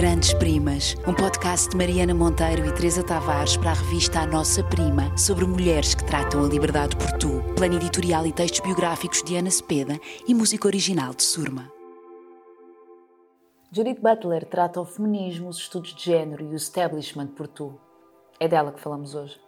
Grandes Primas, um podcast de Mariana Monteiro e Teresa Tavares para a revista A Nossa Prima, sobre mulheres que tratam a liberdade por tu. Plano editorial e textos biográficos de Ana Cepeda e música original de Surma. Judith Butler trata o feminismo, os estudos de género e o establishment por tu. É dela que falamos hoje.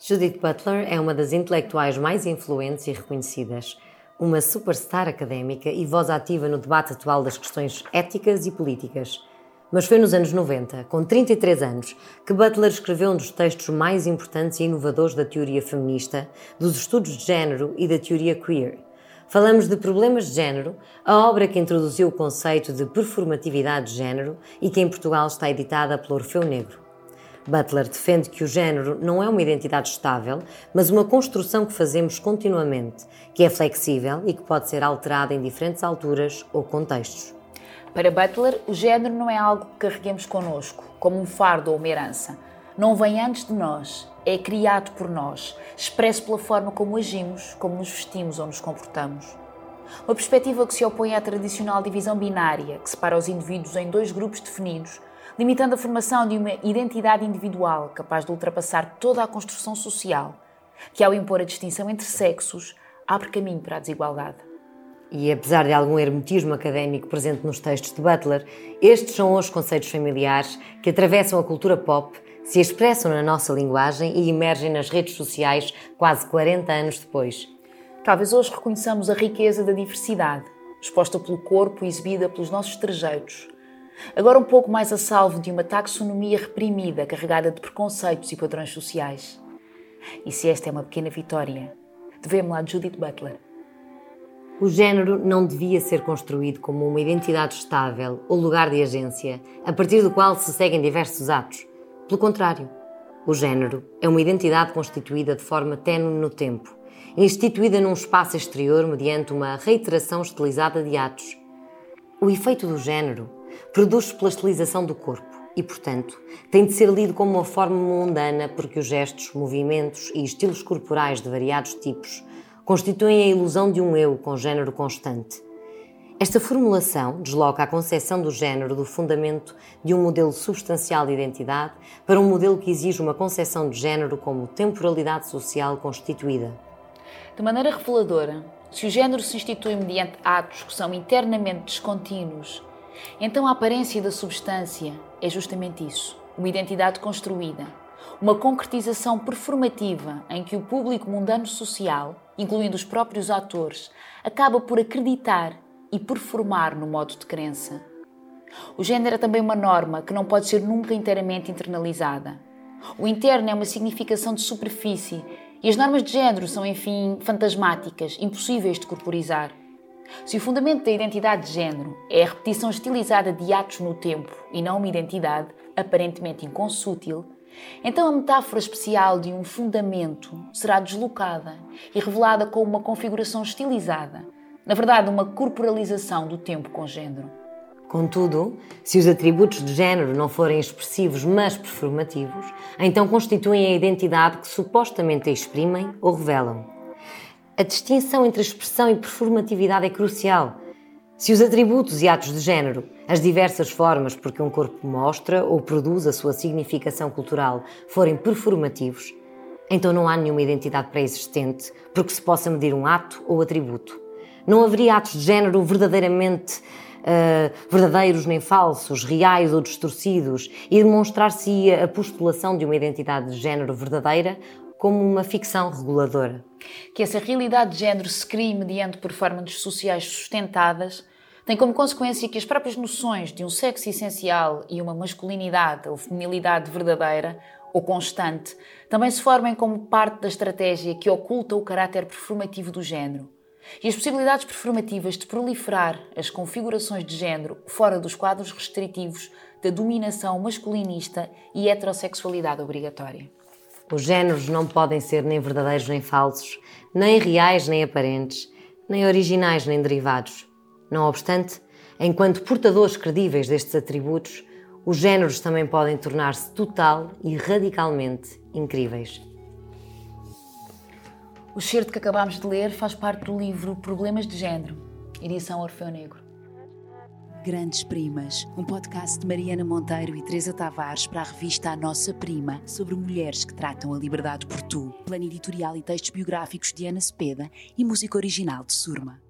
Judith Butler é uma das intelectuais mais influentes e reconhecidas uma superstar académica e voz ativa no debate atual das questões éticas e políticas. Mas foi nos anos 90, com 33 anos, que Butler escreveu um dos textos mais importantes e inovadores da teoria feminista, dos estudos de género e da teoria queer. Falamos de Problemas de Género, a obra que introduziu o conceito de performatividade de género e que em Portugal está editada pelo Orfeu Negro. Butler defende que o género não é uma identidade estável, mas uma construção que fazemos continuamente, que é flexível e que pode ser alterada em diferentes alturas ou contextos. Para Butler, o género não é algo que carreguemos connosco, como um fardo ou uma herança. Não vem antes de nós, é criado por nós, expresso pela forma como agimos, como nos vestimos ou nos comportamos. Uma perspectiva que se opõe à tradicional divisão binária, que separa os indivíduos em dois grupos definidos, limitando a formação de uma identidade individual capaz de ultrapassar toda a construção social, que ao impor a distinção entre sexos, abre caminho para a desigualdade. E apesar de algum hermetismo académico presente nos textos de Butler, estes são os conceitos familiares que atravessam a cultura pop, se expressam na nossa linguagem e emergem nas redes sociais quase 40 anos depois. Talvez hoje reconheçamos a riqueza da diversidade, exposta pelo corpo e exibida pelos nossos trejeitos, Agora um pouco mais a salvo de uma taxonomia reprimida carregada de preconceitos e padrões sociais. E se esta é uma pequena vitória, devemos-la a Judith Butler. O género não devia ser construído como uma identidade estável ou lugar de agência, a partir do qual se seguem diversos atos. Pelo contrário, o género é uma identidade constituída de forma ténue no tempo, instituída num espaço exterior mediante uma reiteração estilizada de atos. O efeito do género produz-se pela estilização do corpo e, portanto, tem de ser lido como uma forma mundana porque os gestos, movimentos e estilos corporais de variados tipos constituem a ilusão de um eu com género constante. Esta formulação desloca a concepção do género do fundamento de um modelo substancial de identidade para um modelo que exige uma concepção de género como temporalidade social constituída. De maneira reveladora, se o género se institui mediante atos que são internamente descontínuos então a aparência da substância é justamente isso, uma identidade construída, uma concretização performativa em que o público mundano social, incluindo os próprios atores, acaba por acreditar e performar no modo de crença. O género é também uma norma que não pode ser nunca inteiramente internalizada. O interno é uma significação de superfície e as normas de género são, enfim, fantasmáticas, impossíveis de corporizar. Se o fundamento da identidade de género é a repetição estilizada de atos no tempo e não uma identidade aparentemente inconsútil, então a metáfora especial de um fundamento será deslocada e revelada como uma configuração estilizada, na verdade, uma corporalização do tempo com género. Contudo, se os atributos de género não forem expressivos, mas performativos, então constituem a identidade que supostamente exprimem ou revelam. A distinção entre expressão e performatividade é crucial. Se os atributos e atos de género, as diversas formas por que um corpo mostra ou produz a sua significação cultural, forem performativos, então não há nenhuma identidade pré-existente porque se possa medir um ato ou atributo. Não haveria atos de género verdadeiramente uh, verdadeiros nem falsos, reais ou distorcidos, e demonstrar-se-ia a postulação de uma identidade de género verdadeira como uma ficção reguladora. Que essa realidade de género se crie mediante performances sociais sustentadas tem como consequência que as próprias noções de um sexo essencial e uma masculinidade ou feminilidade verdadeira ou constante também se formem como parte da estratégia que oculta o caráter performativo do género. E as possibilidades performativas de proliferar as configurações de género fora dos quadros restritivos da dominação masculinista e heterossexualidade obrigatória. Os géneros não podem ser nem verdadeiros nem falsos, nem reais nem aparentes, nem originais nem derivados. Não obstante, enquanto portadores credíveis destes atributos, os géneros também podem tornar-se total e radicalmente incríveis. O certo que acabámos de ler faz parte do livro Problemas de Género, edição Orfeu Negro. Grandes Primas, um podcast de Mariana Monteiro e Teresa Tavares para a revista A Nossa Prima, sobre mulheres que tratam a liberdade por tu. Plano editorial e textos biográficos de Ana Cepeda e música original de Surma.